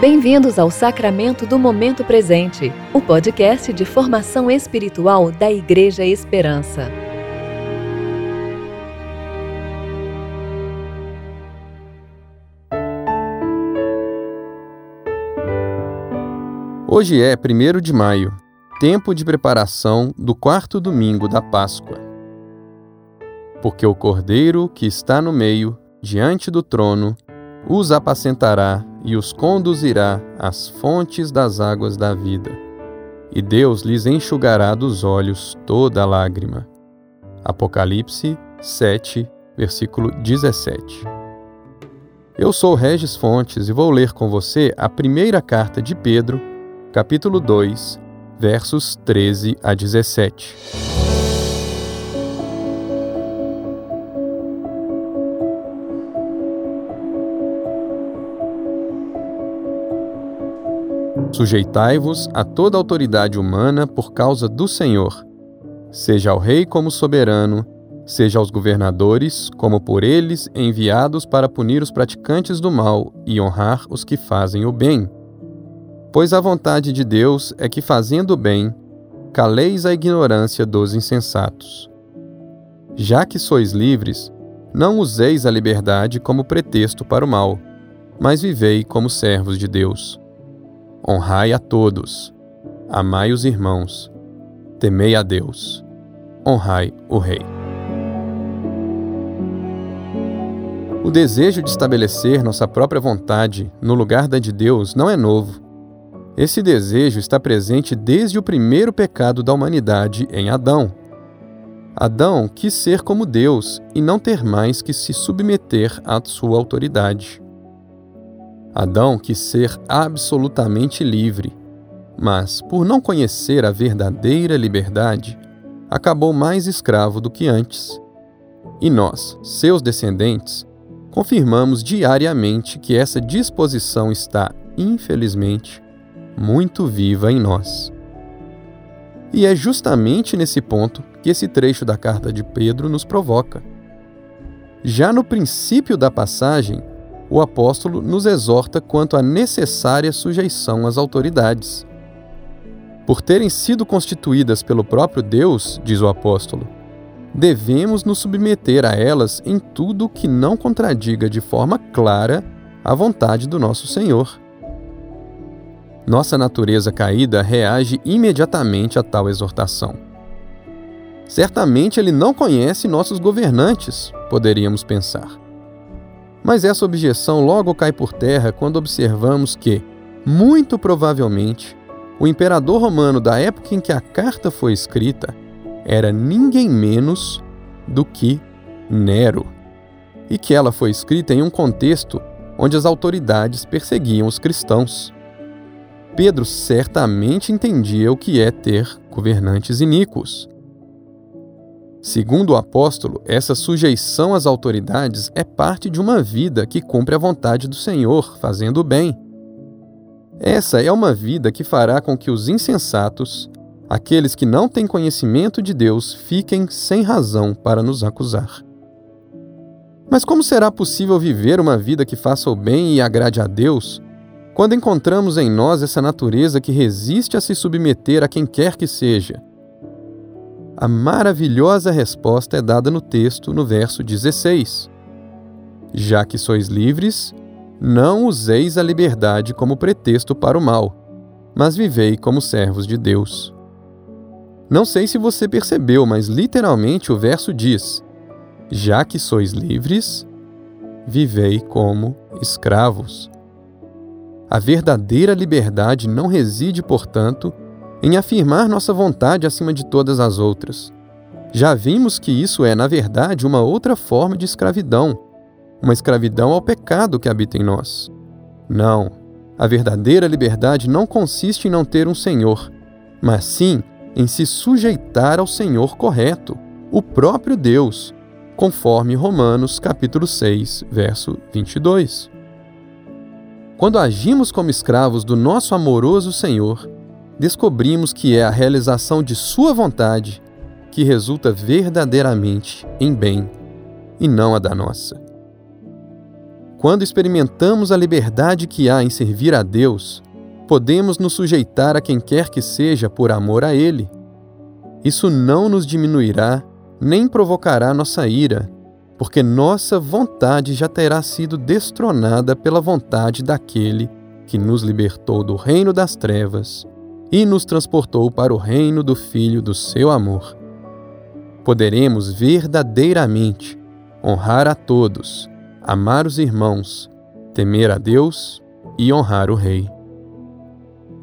Bem-vindos ao Sacramento do Momento Presente, o podcast de formação espiritual da Igreja Esperança. Hoje é 1 de maio, tempo de preparação do quarto domingo da Páscoa. Porque o Cordeiro que está no meio, diante do trono, os apacentará e os conduzirá às fontes das águas da vida. E Deus lhes enxugará dos olhos toda lágrima. Apocalipse 7, versículo 17. Eu sou Regis Fontes e vou ler com você a primeira carta de Pedro, capítulo 2, versos 13 a 17. Sujeitai-vos a toda autoridade humana por causa do Senhor, seja ao rei como soberano, seja aos governadores como por eles enviados para punir os praticantes do mal e honrar os que fazem o bem. Pois a vontade de Deus é que, fazendo o bem, caleis a ignorância dos insensatos. Já que sois livres, não useis a liberdade como pretexto para o mal, mas vivei como servos de Deus. Honrai a todos, amai os irmãos, temei a Deus, honrai o Rei. O desejo de estabelecer nossa própria vontade no lugar da de Deus não é novo. Esse desejo está presente desde o primeiro pecado da humanidade em Adão. Adão quis ser como Deus e não ter mais que se submeter à sua autoridade. Adão quis ser absolutamente livre, mas, por não conhecer a verdadeira liberdade, acabou mais escravo do que antes. E nós, seus descendentes, confirmamos diariamente que essa disposição está, infelizmente, muito viva em nós. E é justamente nesse ponto que esse trecho da carta de Pedro nos provoca. Já no princípio da passagem, o apóstolo nos exorta quanto à necessária sujeição às autoridades. Por terem sido constituídas pelo próprio Deus, diz o apóstolo, devemos nos submeter a elas em tudo que não contradiga de forma clara a vontade do nosso Senhor. Nossa natureza caída reage imediatamente a tal exortação. Certamente ele não conhece nossos governantes, poderíamos pensar. Mas essa objeção logo cai por terra quando observamos que, muito provavelmente, o imperador romano da época em que a carta foi escrita era ninguém menos do que Nero, e que ela foi escrita em um contexto onde as autoridades perseguiam os cristãos. Pedro certamente entendia o que é ter governantes iníquos Segundo o apóstolo, essa sujeição às autoridades é parte de uma vida que cumpre a vontade do Senhor, fazendo o bem. Essa é uma vida que fará com que os insensatos, aqueles que não têm conhecimento de Deus, fiquem sem razão para nos acusar. Mas como será possível viver uma vida que faça o bem e agrade a Deus quando encontramos em nós essa natureza que resiste a se submeter a quem quer que seja? A maravilhosa resposta é dada no texto, no verso 16. Já que sois livres, não useis a liberdade como pretexto para o mal, mas vivei como servos de Deus. Não sei se você percebeu, mas literalmente o verso diz: Já que sois livres, vivei como escravos. A verdadeira liberdade não reside, portanto, em afirmar nossa vontade acima de todas as outras. Já vimos que isso é, na verdade, uma outra forma de escravidão, uma escravidão ao pecado que habita em nós. Não, a verdadeira liberdade não consiste em não ter um Senhor, mas sim em se sujeitar ao Senhor correto, o próprio Deus, conforme Romanos capítulo 6, verso 22. Quando agimos como escravos do nosso amoroso Senhor, descobrimos que é a realização de Sua vontade que resulta verdadeiramente em bem e não a da nossa. quando experimentamos a liberdade que há em servir a Deus, podemos nos sujeitar a quem quer que seja por amor a Ele. Isso não nos diminuirá nem provocará nossa ira, porque nossa vontade já terá sido destronada pela vontade daquele que nos libertou do reino das trevas e nos transportou para o reino do Filho do seu amor. Poderemos verdadeiramente honrar a todos, amar os irmãos, temer a Deus e honrar o Rei.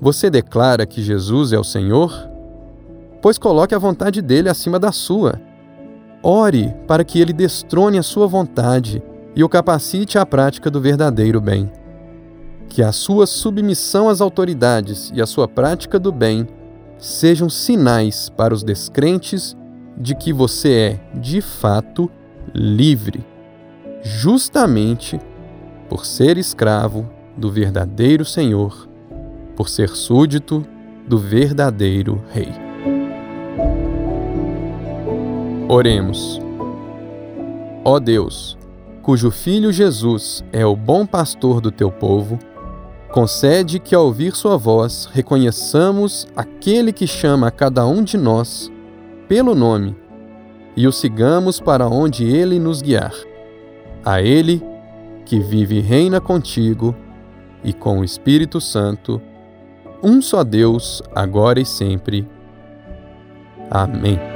Você declara que Jesus é o Senhor? Pois coloque a vontade dele acima da sua. Ore para que ele destrone a sua vontade e o capacite à prática do verdadeiro bem. Que a sua submissão às autoridades e a sua prática do bem sejam sinais para os descrentes de que você é, de fato, livre, justamente por ser escravo do verdadeiro Senhor por ser súdito do verdadeiro Rei. Oremos. Ó Deus, cujo Filho Jesus é o bom pastor do teu povo, concede que ao ouvir sua voz reconheçamos aquele que chama a cada um de nós pelo nome e o sigamos para onde ele nos guiar. A ele que vive e reina contigo e com o Espírito Santo um só Deus, agora e sempre. Amém.